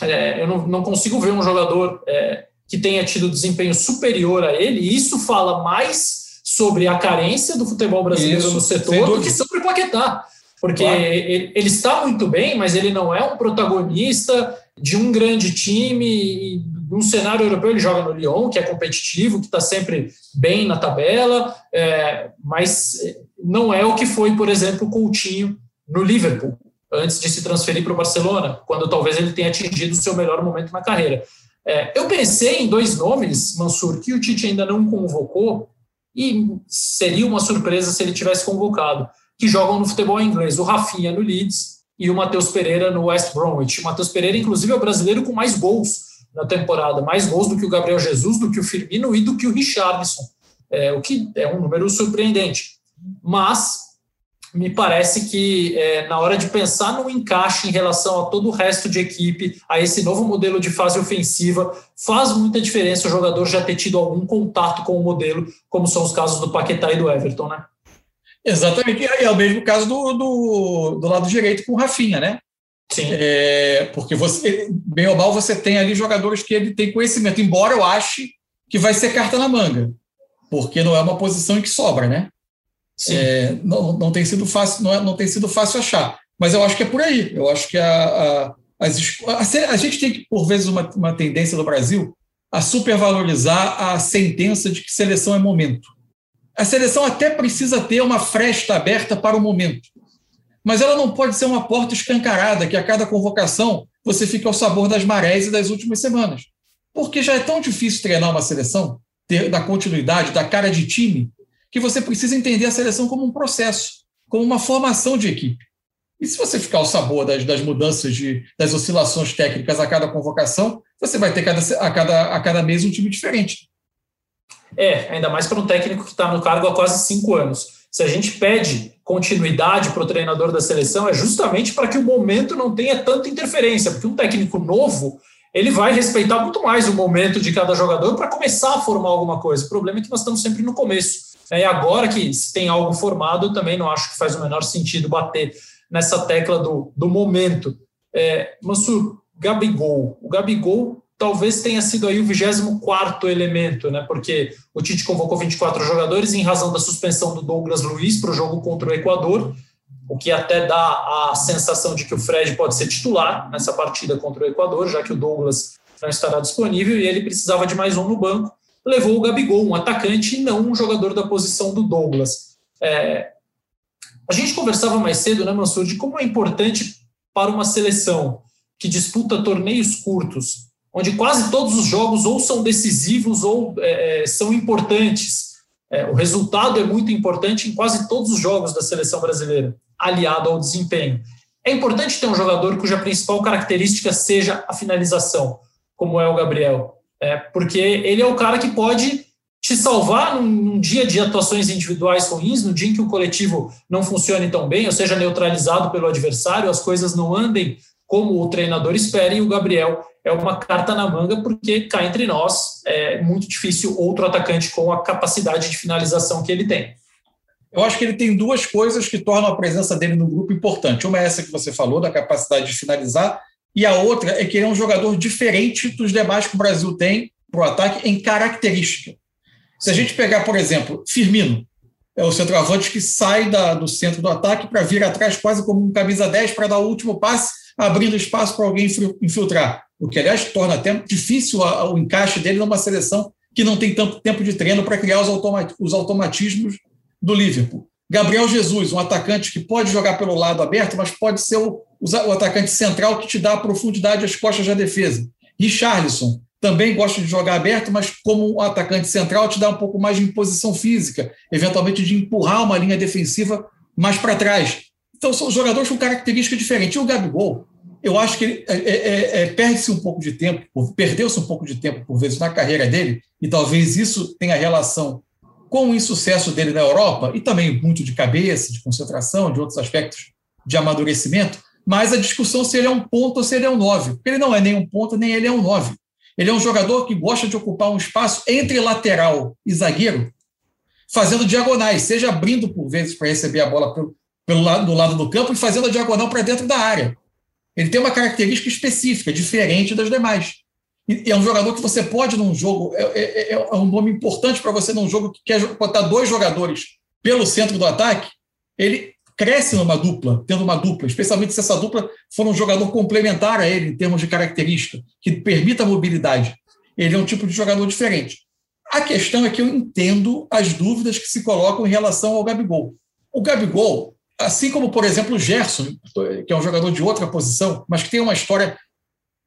é, eu não, não, consigo ver um jogador é, que tenha tido desempenho superior a ele, e isso fala mais sobre a carência do futebol brasileiro isso, no setor do que sobre o Paquetá. Porque claro. ele, ele, está muito bem, mas ele não é um protagonista de um grande time. Num cenário europeu, ele joga no Lyon, que é competitivo, que está sempre bem na tabela, é, mas não é o que foi, por exemplo, o Coutinho no Liverpool, antes de se transferir para o Barcelona, quando talvez ele tenha atingido o seu melhor momento na carreira. É, eu pensei em dois nomes, Mansur, que o Tite ainda não convocou, e seria uma surpresa se ele tivesse convocado, que jogam no futebol inglês, o Rafinha no Leeds e o Matheus Pereira no West Bromwich. O Matheus Pereira, inclusive, é o brasileiro com mais gols na temporada, mais gols do que o Gabriel Jesus, do que o Firmino e do que o Richarlison, é, o que é um número surpreendente. Mas me parece que é, na hora de pensar no encaixe em relação a todo o resto de equipe, a esse novo modelo de fase ofensiva, faz muita diferença o jogador já ter tido algum contato com o modelo, como são os casos do Paquetá e do Everton, né? Exatamente, e é o mesmo caso do, do, do lado direito com o Rafinha, né? Sim. É, porque você, bem ou mal, você tem ali jogadores que ele tem conhecimento, embora eu ache que vai ser carta na manga, porque não é uma posição em que sobra, né? É, não, não tem sido fácil, não, é, não tem sido fácil achar. Mas eu acho que é por aí. Eu acho que a, a, as, a, a gente tem, por vezes, uma, uma tendência no Brasil a supervalorizar a sentença de que seleção é momento. A seleção até precisa ter uma fresta aberta para o momento, mas ela não pode ser uma porta escancarada que a cada convocação você fica ao sabor das marés e das últimas semanas. Porque já é tão difícil treinar uma seleção, ter da continuidade, da cara de time, que você precisa entender a seleção como um processo, como uma formação de equipe. E se você ficar ao sabor das, das mudanças, de, das oscilações técnicas a cada convocação, você vai ter cada, a, cada, a cada mês um time diferente. É, ainda mais para um técnico que está no cargo há quase cinco anos. Se a gente pede continuidade para o treinador da seleção, é justamente para que o momento não tenha tanta interferência, porque um técnico novo ele vai respeitar muito mais o momento de cada jogador para começar a formar alguma coisa. O problema é que nós estamos sempre no começo. É, e agora que se tem algo formado, eu também não acho que faz o menor sentido bater nessa tecla do, do momento. É, Mansur, Gabigol. O Gabigol talvez tenha sido aí o 24 elemento, né? Porque o Tite convocou 24 jogadores em razão da suspensão do Douglas Luiz para o jogo contra o Equador, o que até dá a sensação de que o Fred pode ser titular nessa partida contra o Equador, já que o Douglas não estará disponível e ele precisava de mais um no banco levou o Gabigol, um atacante e não um jogador da posição do Douglas. É, a gente conversava mais cedo, né, Mansur, de como é importante para uma seleção que disputa torneios curtos, onde quase todos os jogos ou são decisivos ou é, é são importantes. É, o resultado é muito importante em quase todos os jogos da seleção brasileira, aliado ao desempenho. É importante ter um jogador cuja principal característica seja a finalização, como é o Gabriel. É, porque ele é o cara que pode te salvar num, num, dia de atuações individuais ruins, no dia em que o coletivo não funcione tão bem, ou seja, neutralizado pelo adversário, as coisas não andem como o treinador espera, e o Gabriel é uma carta na manga, porque cá entre nós é muito difícil outro atacante com a capacidade de finalização que ele tem. Eu acho que ele tem duas coisas que tornam a presença dele no grupo importante. Uma é essa que você falou, da capacidade de finalizar, e a outra é que ele é um jogador diferente dos demais que o Brasil tem para o ataque em característica. Se a gente pegar, por exemplo, Firmino, é o centroavante que sai da, do centro do ataque para vir atrás quase como um camisa 10 para dar o último passe, abrindo espaço para alguém infiltrar. O que, aliás, torna até difícil o encaixe dele numa seleção que não tem tanto tempo de treino para criar os, os automatismos do Liverpool. Gabriel Jesus, um atacante que pode jogar pelo lado aberto, mas pode ser o, o atacante central que te dá profundidade às costas da defesa. Richarlison também gosta de jogar aberto, mas como um atacante central te dá um pouco mais de imposição física, eventualmente de empurrar uma linha defensiva mais para trás. Então são jogadores com características diferentes. E o Gabigol, eu acho que é, é, é, é perde-se um pouco de tempo, perdeu-se um pouco de tempo por vezes na carreira dele, e talvez isso tenha relação com o insucesso dele na Europa, e também muito de cabeça, de concentração, de outros aspectos de amadurecimento, mas a discussão se ele é um ponto ou se ele é um nove. Ele não é nem um ponto, nem ele é um nove. Ele é um jogador que gosta de ocupar um espaço entre lateral e zagueiro, fazendo diagonais, seja abrindo por vezes para receber a bola pelo, pelo lado, do lado do campo e fazendo a diagonal para dentro da área. Ele tem uma característica específica, diferente das demais. E é um jogador que você pode, num jogo, é, é, é, é um nome importante para você num jogo que quer botar dois jogadores pelo centro do ataque. Ele cresce numa dupla, tendo uma dupla, especialmente se essa dupla for um jogador complementar a ele em termos de característica, que permita a mobilidade. Ele é um tipo de jogador diferente. A questão é que eu entendo as dúvidas que se colocam em relação ao Gabigol. O Gabigol, assim como, por exemplo, o Gerson, que é um jogador de outra posição, mas que tem uma história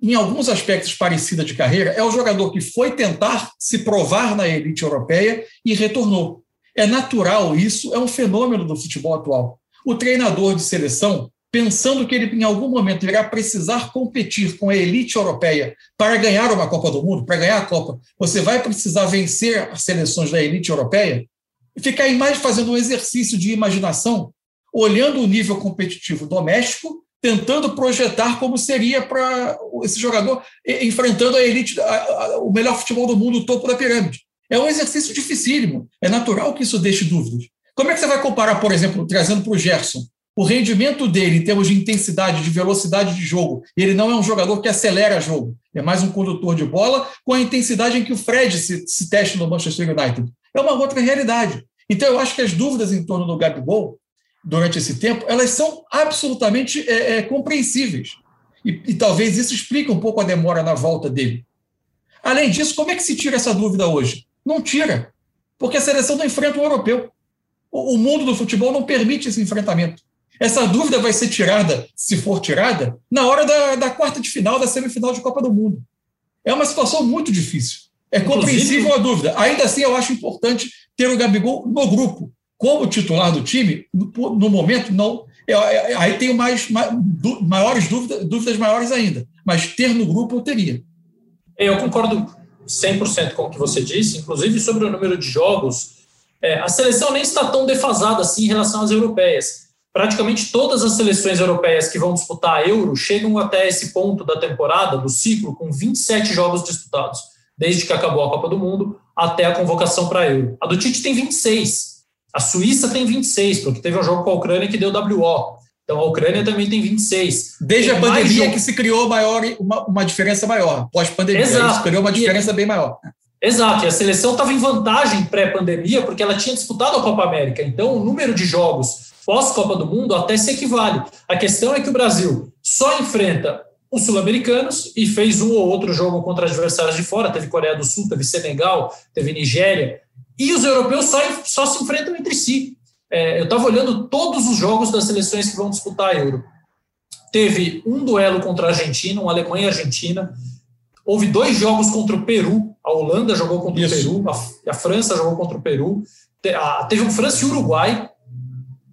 em alguns aspectos parecida de carreira, é o jogador que foi tentar se provar na elite europeia e retornou. É natural isso, é um fenômeno do futebol atual. O treinador de seleção, pensando que ele em algum momento irá precisar competir com a elite europeia para ganhar uma Copa do Mundo, para ganhar a Copa, você vai precisar vencer as seleções da elite europeia, e ficar mais fazendo um exercício de imaginação, olhando o nível competitivo doméstico tentando projetar como seria para esse jogador enfrentando a elite, a, a, o melhor futebol do mundo, o topo da pirâmide. É um exercício dificílimo. É natural que isso deixe dúvidas. Como é que você vai comparar, por exemplo, trazendo para o Gerson, o rendimento dele em termos de intensidade, de velocidade de jogo? Ele não é um jogador que acelera jogo, é mais um condutor de bola com a intensidade em que o Fred se, se teste no Manchester United. É uma outra realidade. Então, eu acho que as dúvidas em torno do Gabigol durante esse tempo, elas são absolutamente é, é, compreensíveis. E, e, talvez isso explique um pouco a demora na volta dele. Além disso, como é que se tira essa dúvida hoje? Não tira, porque a seleção não enfrenta o europeu. O, o mundo do futebol não permite esse enfrentamento. Essa dúvida vai ser tirada, se for tirada, na hora da, da quarta de final, da semifinal de Copa do Mundo. É uma situação muito difícil. É compreensível a dúvida. Ainda assim, eu acho importante ter o Gabigol no grupo, como titular do time, no, no momento, não. É, é, aí tenho mais, mais maiores dúvidas, dúvidas maiores ainda. Mas ter no grupo eu teria. Eu concordo 100% com o que você disse, inclusive sobre o número de jogos. É, a seleção nem está tão defasada assim em relação às europeias. Praticamente todas as seleções europeias que vão disputar a Euro chegam até esse ponto da temporada, do ciclo, com 27 jogos disputados, desde que acabou a Copa do Mundo até a convocação para a Euro. A do Tite tem 26. A Suíça tem 26, porque teve um jogo com a Ucrânia que deu WO. Então a Ucrânia também tem 26. Desde tem a pandemia que se criou maior, uma, uma diferença maior. Pós-pandemia, se criou uma diferença e, bem maior. Exato, e a seleção estava em vantagem pré-pandemia porque ela tinha disputado a Copa América. Então o número de jogos pós-Copa do Mundo até se equivale. A questão é que o Brasil só enfrenta os sul-americanos e fez um ou outro jogo contra adversários de fora. Teve Coreia do Sul, teve Senegal, teve Nigéria. E os europeus só, só se enfrentam entre si. É, eu estava olhando todos os jogos das seleções que vão disputar a Euro. Teve um duelo contra a Argentina, um Alemanha e Argentina. Houve dois jogos contra o Peru. A Holanda jogou contra Isso. o Peru, a, a, França jogou contra o Peru. Te, a, teve um França e Uruguai.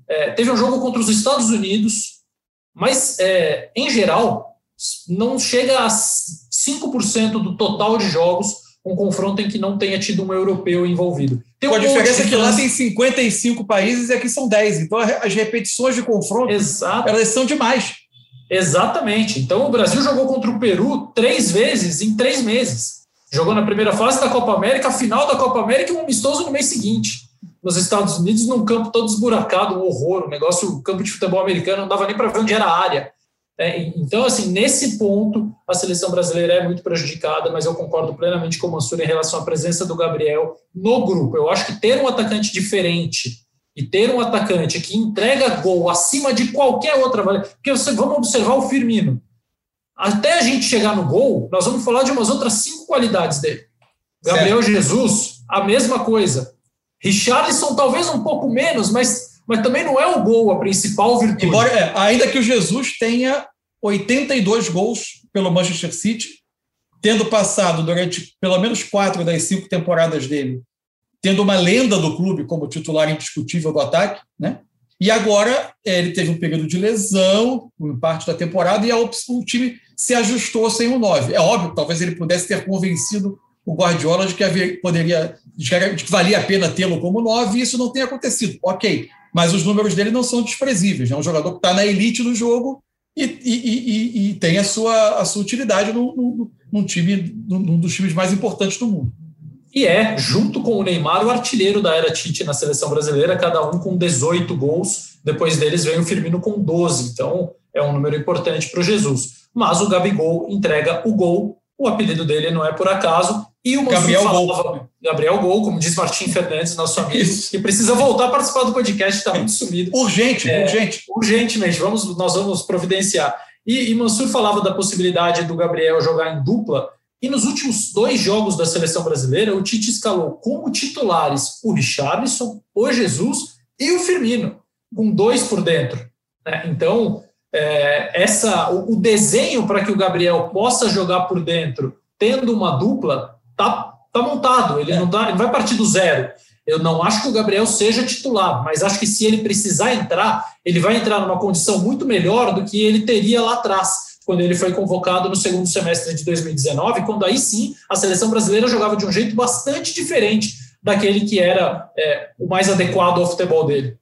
É, teve um jogo contra os Estados Unidos. Mas, é, em geral, não chega a 5% do total de jogos um confronto em que não tenha tido um europeu envolvido. Tem um a diferença é que lá tem 55 países e aqui são 10. Então as repetições de confronto Exato. elas são demais. Exatamente. Então o Brasil jogou contra o Peru três vezes em três meses. Jogou na primeira fase da Copa América, a final da Copa América e um amistoso no mês seguinte. Nos Estados Unidos, num campo todo esburacado, um horror, um negócio, o campo de futebol americano não dava nem para ver onde era a área. É, então, assim, nesse ponto, a seleção brasileira é muito prejudicada, mas eu concordo plenamente com o Mansur em relação à presença do Gabriel no grupo. Eu acho que ter um atacante diferente e ter um atacante que entrega gol acima de qualquer outra. Porque você, vamos observar o Firmino. Até a gente chegar no gol, nós vamos falar de umas outras cinco qualidades dele. Gabriel certo. Jesus, a mesma coisa. Richarlison, talvez um pouco menos, mas mas também não é o gol a principal virtude. Embora, é, ainda que o Jesus tenha 82 gols pelo Manchester City, tendo passado durante pelo menos quatro das cinco temporadas dele, tendo uma lenda do clube como titular indiscutível do ataque, né? E agora é, ele teve um período de lesão em parte da temporada e a, o time se ajustou sem o 9. É óbvio, talvez ele pudesse ter convencido o Guardiola de que havia, poderia, de que, valia a pena tê-lo como nove, e isso não tem acontecido. Ok, mas os números dele não são desprezíveis. É um jogador que está na elite do jogo e, e, e, e, tem a sua, a sua utilidade num, time, num dos times mais importantes do mundo. E é, junto com o Neymar, o artilheiro da era Tite na seleção brasileira, cada um com 18 gols. Depois deles vem o Firmino com 12. Então é um número importante para o Jesus. Mas o Gabigol entrega o gol. O apelido dele não é por acaso. E o Gabriel falava, Gol. Gabriel Gol, como diz Martim Fernandes, nosso amigo, Isso. que precisa voltar a participar do podcast, está muito sumido. Urgente, é, urgente. Urgentemente, vamos, nós vamos providenciar. E, e Mansur falava da possibilidade do Gabriel jogar em dupla. E nos últimos dois jogos da seleção brasileira, o Tite escalou como titulares o Richarlison, o Jesus e o Firmino, com dois por dentro. Né? Então, é, essa, o, o desenho para que o Gabriel possa jogar por dentro, tendo uma dupla, tá, tá montado. Ele, é. não tá, ele vai partir do zero. Eu não acho que o Gabriel seja titular, mas acho que se ele precisar entrar, ele vai entrar numa condição muito melhor do que ele teria lá atrás, quando ele foi convocado no segundo semestre de 2019, quando aí sim a seleção brasileira jogava de um jeito bastante diferente daquele que era é, o mais adequado ao futebol dele.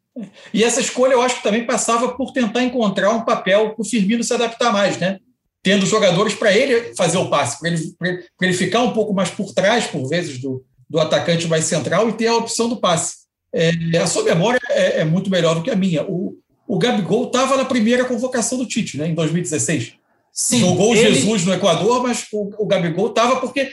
E essa escolha eu acho que também passava por tentar encontrar um papel para o Firmino se adaptar mais, né? Tendo jogadores para ele fazer o passe, para ele, ele, ele ficar um pouco mais por trás, por vezes, do, do atacante mais central e ter a opção do passe. É, a sua memória é, é, muito melhor do que a minha. O, o Gabigol estava na primeira convocação do Tite, né, em 2016. Sim, Jogou ele... Jesus no Equador, mas o, o Gabigol estava porque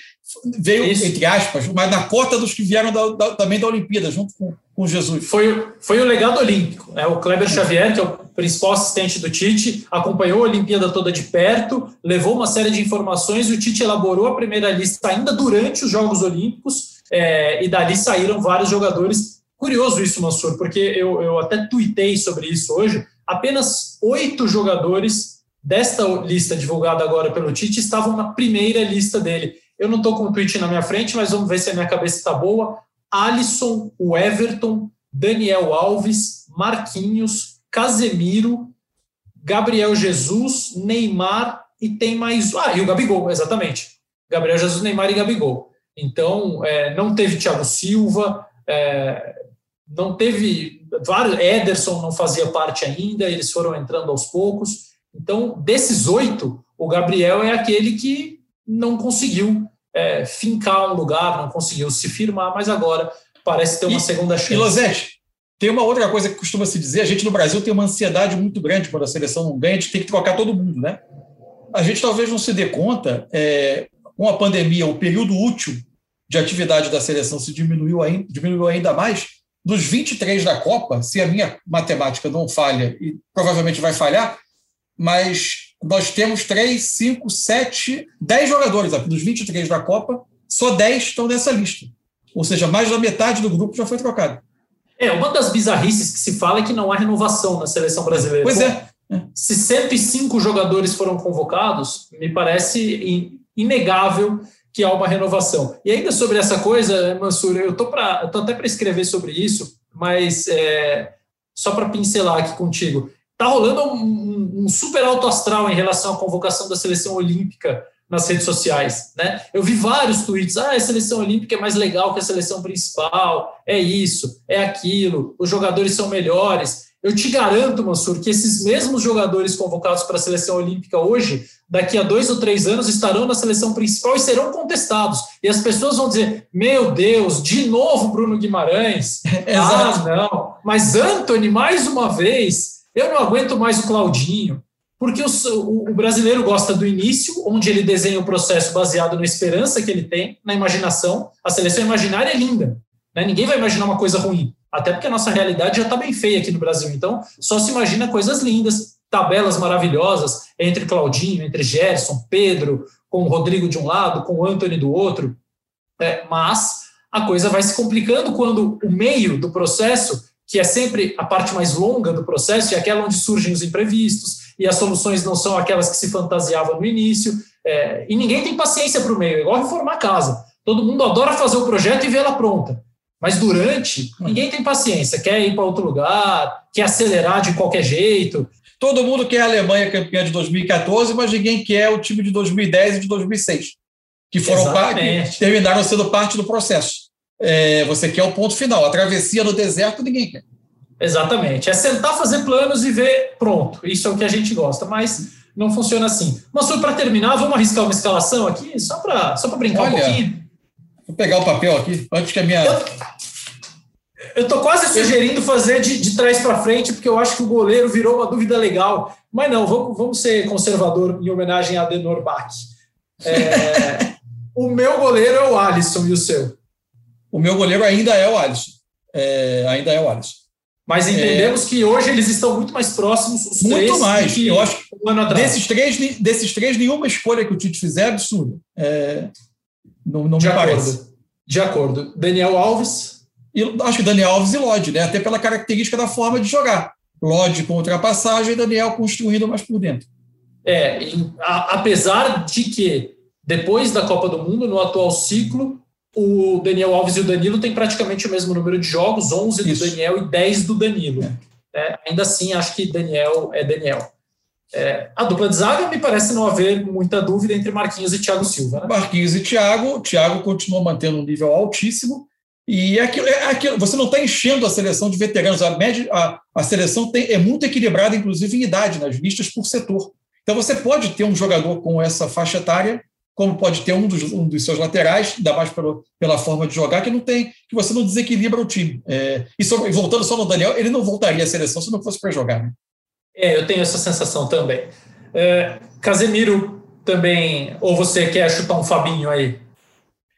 veio, Isso. entre aspas, mas na cota dos que vieram da, da, também da Olimpíada, junto com, com Jesus. Foi, foi o legado olímpico. É, o Kleber Xavier, que é o principal assistente do Tite, acompanhou a Olimpíada toda de perto, levou uma série de informações e o Tite elaborou a primeira lista ainda durante os Jogos Olímpicos, é, e dali saíram vários jogadores. Curioso isso, Mansur, porque eu, eu até tuitei sobre isso hoje. Apenas oito jogadores desta lista divulgada agora pelo Tite estavam na primeira lista dele. Eu não estou com o tweet na minha frente, mas vamos ver se a minha cabeça está boa. Alisson, o Everton, Daniel Alves, Marquinhos, Casemiro, Gabriel Jesus, Neymar e tem mais. Ah, e o Gabigol, exatamente. Gabriel Jesus, Neymar e Gabigol. Então, é, não teve Thiago Silva, é, não teve. Vários, Ederson não fazia parte ainda, eles foram entrando aos poucos. Então, desses oito, o Gabriel é aquele que não conseguiu é, fincar um lugar, não conseguiu se firmar, mas agora parece ter uma e, segunda chance. E Lozete, tem uma outra coisa que costuma se dizer: a gente no Brasil tem uma ansiedade muito grande quando a seleção não ganha, a gente tem que trocar todo mundo, né? A gente talvez não se dê conta, é, com a pandemia, o período útil de atividade da seleção se diminuiu ainda, diminuiu ainda mais. Dos 23 da Copa, se a minha matemática não falha, e provavelmente vai falhar, mas nós temos três, cinco, sete, dez jogadores aqui dos 23 da Copa, só 10 estão nessa lista. Ou seja, mais da metade do grupo já foi trocado. É, uma das bizarrices que se fala é que não há renovação na seleção brasileira. Pois é. Se 105 jogadores foram convocados, me parece inegável que há uma renovação. E ainda sobre essa coisa, Mansur, eu estou até para escrever sobre isso, mas é, só para pincelar aqui contigo. Está rolando um, um, super alto astral em relação à convocação da seleção olímpica nas redes sociais. Né? Eu vi vários tweets: ah, a seleção olímpica é mais legal que a seleção principal, é isso, é aquilo, os jogadores são melhores. Eu te garanto, Mansur, que esses mesmos jogadores convocados para a seleção olímpica hoje, daqui a dois ou três anos, estarão na seleção principal e serão contestados. E as pessoas vão dizer: Meu Deus, de novo Bruno Guimarães? ah, não. Mas Anthony, mais uma vez. Eu não aguento mais o Claudinho, porque o, o, brasileiro gosta do início, onde ele desenha o processo baseado na esperança que ele tem, na imaginação. A seleção imaginária é linda. Né? Ninguém vai imaginar uma coisa ruim, até porque a nossa realidade já está bem feia aqui no Brasil. Então, só se imagina coisas lindas, tabelas maravilhosas entre Claudinho, entre Gerson, Pedro, com o Rodrigo de um lado, com o Anthony do outro. É, mas a coisa vai se complicando quando o meio do processo que é sempre a parte mais longa do processo e aquela onde surgem os imprevistos e as soluções não são aquelas que se fantasiavam no início. É, e ninguém tem paciência para o meio, é igual reformar a casa. Todo mundo adora fazer o projeto e vê-la pronta. Mas durante, ninguém tem paciência, quer ir para outro lugar, quer acelerar de qualquer jeito. Todo mundo quer a Alemanha campeã de 2014, mas ninguém quer o time de 2010 e de 2006. que foram parte, terminaram sendo parte do processo. É, você quer o ponto final. A travessia no deserto, ninguém quer. Exatamente. É sentar, fazer planos e ver, pronto. Isso é o que a gente gosta, mas não funciona assim. Mas para terminar, vamos arriscar uma escalação aqui, só para só brincar Olha, um pouquinho. Vou pegar o papel aqui, antes que a minha. Eu, estou quase sugerindo fazer de, de trás para frente, porque eu acho que o goleiro virou uma dúvida legal. Mas não, vamos, vamos ser conservador em homenagem a Denor Bach. É, o meu goleiro é o Alisson e o seu? O meu goleiro ainda é o Alisson. É, ainda é o Alisson. Mas entendemos é... que hoje eles estão muito mais próximos, os muito três. mais. eu acho que um desses, três, desses três, nenhuma escolha que o Tite fizer é absurda. É... Não, não De me acordo. parece. De acordo. Daniel Alves. E, acho que Daniel Alves e Lodge, né? até pela característica da forma de jogar. Lodge com ultrapassagem e Daniel construindo mais por dentro. É, a, apesar de que depois da Copa do Mundo, no atual ciclo, o Daniel Alves e o Danilo têm praticamente o mesmo número de jogos, 11 Isso. do Daniel e 10 do Danilo. É. É, ainda assim, acho que Daniel é Daniel. É, a dupla de zaga me parece não haver muita dúvida entre Marquinhos e Thiago Silva. Né? Marquinhos e Thiago, Thiago continua mantendo um nível altíssimo. E é aquilo, é aquilo, você não está enchendo a seleção de veteranos. A, média, a, a seleção tem, é muito equilibrada, inclusive em idade, nas listas por setor. Então você pode ter um jogador com essa faixa etária como pode ter um dos, um dos seus laterais, ainda mais pelo, pela forma de jogar, que não tem, que você não desequilibra o time. É, e sobre, voltando só no Daniel, ele não voltaria à seleção se não fosse para jogar. Né? É, eu tenho essa sensação também. É, Casemiro também, ou você quer chutar um Fabinho aí?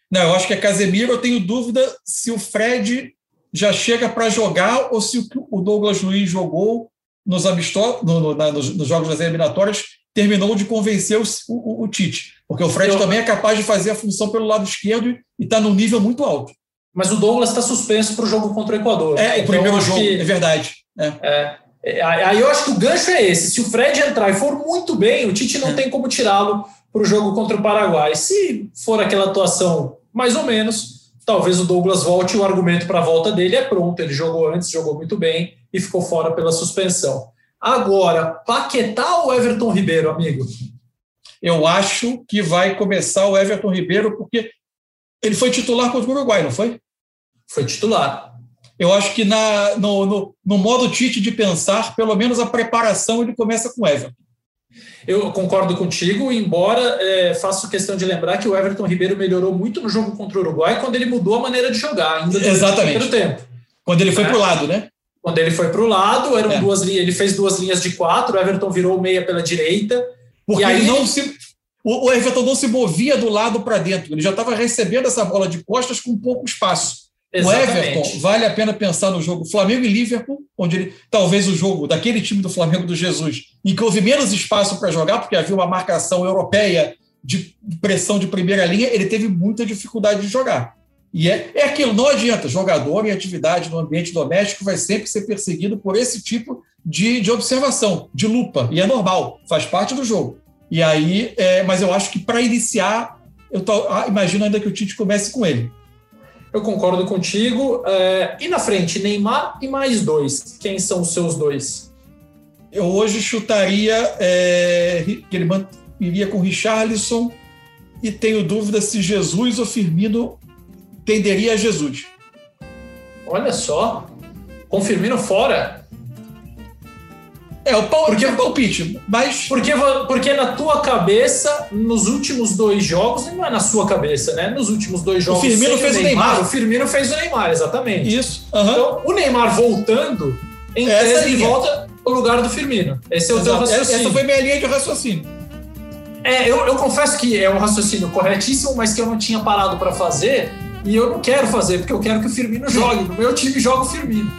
Não, eu acho que é Casemiro. Eu tenho dúvida se o Fred já chega para jogar ou se o Douglas Luiz jogou nos, amistosos, no, no, na, nos, nos jogos das eliminatórias terminou de convencer o, o, o Tite. Porque o Fred Eu... também é capaz de fazer a função pelo lado esquerdo e está num nível muito alto. Mas o Douglas está suspenso para o jogo contra o Equador. É, então, o primeiro jogo, que... é verdade. É. É. é. Aí eu acho que o gancho é esse. Se o Fred entrar e for muito bem, o Tite não é. tem como tirá-lo para o jogo contra o Paraguai. Se for aquela atuação mais ou menos, talvez o Douglas volte e o argumento para a volta dele é pronto. Ele jogou antes, jogou muito bem e ficou fora pela suspensão. Agora, Paquetá ou Everton Ribeiro, amigo? Eu acho que vai começar o Everton Ribeiro, porque ele foi titular contra o Uruguai, não foi? Foi titular. Eu acho que na, no, no, no modo Tite de pensar, pelo menos a preparação ele começa com o Everton. Eu concordo contigo, embora é, faço questão de lembrar que o Everton Ribeiro melhorou muito no jogo contra o Uruguai quando ele mudou a maneira de jogar, ainda Exatamente. no primeiro tempo. Quando ele foi é. para o lado, né? Quando ele foi para o lado, eram é. duas linhas, ele fez duas linhas de quatro, o Everton virou meia pela direita. Porque aí, ele não se. O Everton não se movia do lado para dentro, ele já estava recebendo essa bola de costas com pouco espaço. Exatamente. O Everton, vale a pena pensar no jogo Flamengo e Liverpool, onde ele, talvez o jogo daquele time do Flamengo do Jesus, em que houve menos espaço para jogar, porque havia uma marcação europeia de pressão de primeira linha, ele teve muita dificuldade de jogar. E é, é aquilo, não adianta. Jogador em atividade no ambiente doméstico vai sempre ser perseguido por esse tipo de, de observação, de lupa. E é normal, faz parte do jogo. E aí, é, mas eu acho que para iniciar, eu tô, ah, imagino ainda que o Tite comece com ele. Eu concordo contigo. É, e na frente, Neymar e mais dois. Quem são os seus dois? Eu hoje chutaria é, que ele iria com Richarlison e tenho dúvida se Jesus ou Firmino tenderia a Jesus. Olha só, com Firmino fora. É, o pau, porque, é palpite, mas. Porque, porque na tua cabeça, nos últimos dois jogos, não é na sua cabeça, né? Nos últimos dois jogos. O Firmino fez o Neymar, Neymar, O Firmino fez o Neymar, exatamente. Isso. Uhum. Então, o Neymar voltando, em Essa tese, ele volta no lugar do Firmino. Esse é o Exato. teu raciocínio. Essa foi minha linha de raciocínio. É, eu, eu confesso que é um raciocínio corretíssimo, mas que eu não tinha parado para fazer e eu não quero fazer, porque eu quero que o Firmino jogue. No meu time joga o Firmino.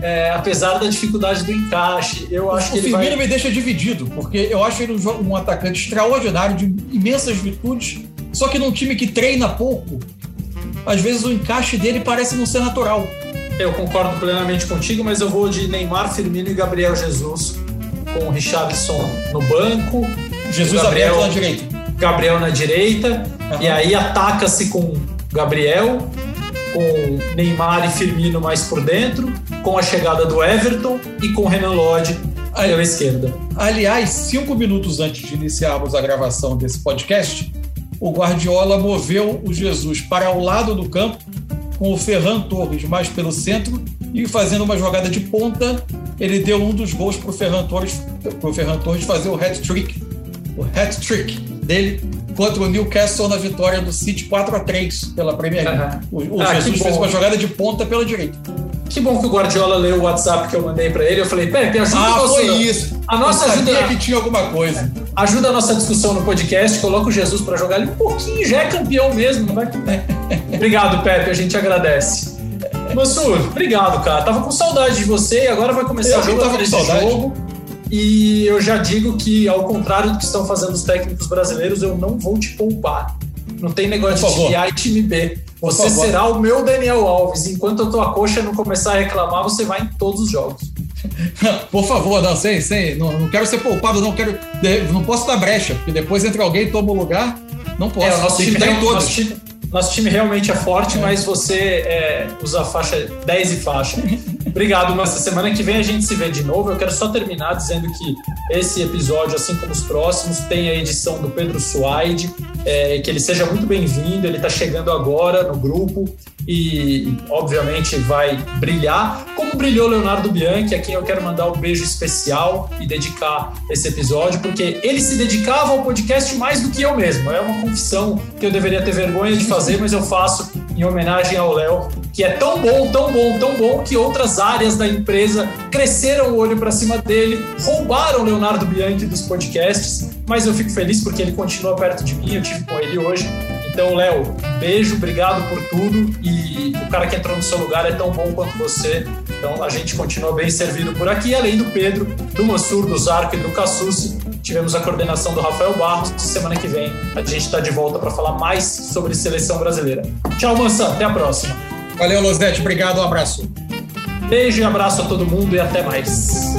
É, apesar da dificuldade do encaixe, eu acho o que o Firmino vai... me deixa dividido, porque eu acho ele um, um atacante extraordinário, de imensas virtudes, só que num time que treina pouco, às vezes o encaixe dele parece não ser natural. Eu concordo plenamente contigo, mas eu vou de Neymar, Firmino e Gabriel Jesus, com o Richarlison no banco. Jesus Gabriel, aberto na direita. Gabriel na direita, uhum. e aí ataca-se com Gabriel, com Neymar e Firmino mais por dentro, com a chegada do Everton e com Renan Lodge pela esquerda. Aliás, cinco minutos antes de iniciarmos a gravação desse podcast, o Guardiola moveu o Jesus para o lado do campo, com o Ferran Torres mais pelo centro e fazendo uma jogada de ponta, ele deu um dos gols para o Ferran Torres, Ferran Torres fazer o hat-trick, o hat-trick dele contra o Newcastle na vitória do City 4 a 3 pela Premier League. Uhum. O, o ah, Jesus fez uma jogada de ponta pela direita. Que bom que o Guardiola leu o WhatsApp que eu mandei para ele. Eu falei, Pepe, ajuda ah, a foi isso. A nossa eu ajuda que tinha alguma coisa. Ajuda a nossa discussão no podcast, coloca o Jesus para jogar ali um pouquinho, já é campeão mesmo, não vai? Obrigado, Pepe, a gente agradece. Mansur, obrigado, cara. Tava com saudade de você e agora vai começar o jogo tava com saudade. jogo. E eu já digo que, ao contrário do que estão fazendo os técnicos brasileiros, eu não vou te poupar. Não tem negócio de time A e time B. Você será o meu Daniel Alves. Enquanto a tua coxa não começar a reclamar, você vai em todos os jogos. Por favor, não, sem, sem, não, não quero ser poupado, não quero, não posso dar brecha, porque depois entra alguém e toma o lugar, não posso. É, o nosso time, tá em todos. Nosso time, nosso time realmente é forte, é. mas você é, usa faixa 10 e faixa. Obrigado, mas semana que vem a gente se vê de novo. Eu quero só terminar dizendo que esse episódio, assim como os próximos, tem a edição do Pedro Suaide, é, que ele seja muito bem-vindo. Ele está chegando agora no grupo e, obviamente, vai brilhar, como brilhou Leonardo Bianchi, a quem eu quero mandar um beijo especial e dedicar esse episódio, porque ele se dedicava ao podcast mais do que eu mesmo. É uma confissão que eu deveria ter vergonha de fazer, mas eu faço em homenagem ao Léo, que é tão bom, tão bom, tão bom que outras áreas da empresa cresceram o olho para cima dele, roubaram Leonardo Bianchi dos podcasts, mas eu fico feliz porque ele continua perto de mim, eu tive com ele hoje então, Léo, beijo, obrigado por tudo. E o cara que entrou no seu lugar é tão bom quanto você. Então, a gente continua bem servido por aqui. Além do Pedro, do Mansur, do Zarco e do Cassucci, tivemos a coordenação do Rafael Barros. Semana que vem a gente está de volta para falar mais sobre seleção brasileira. Tchau, Mansa. Até a próxima. Valeu, Losete. Obrigado. Um abraço. Beijo e abraço a todo mundo e até mais.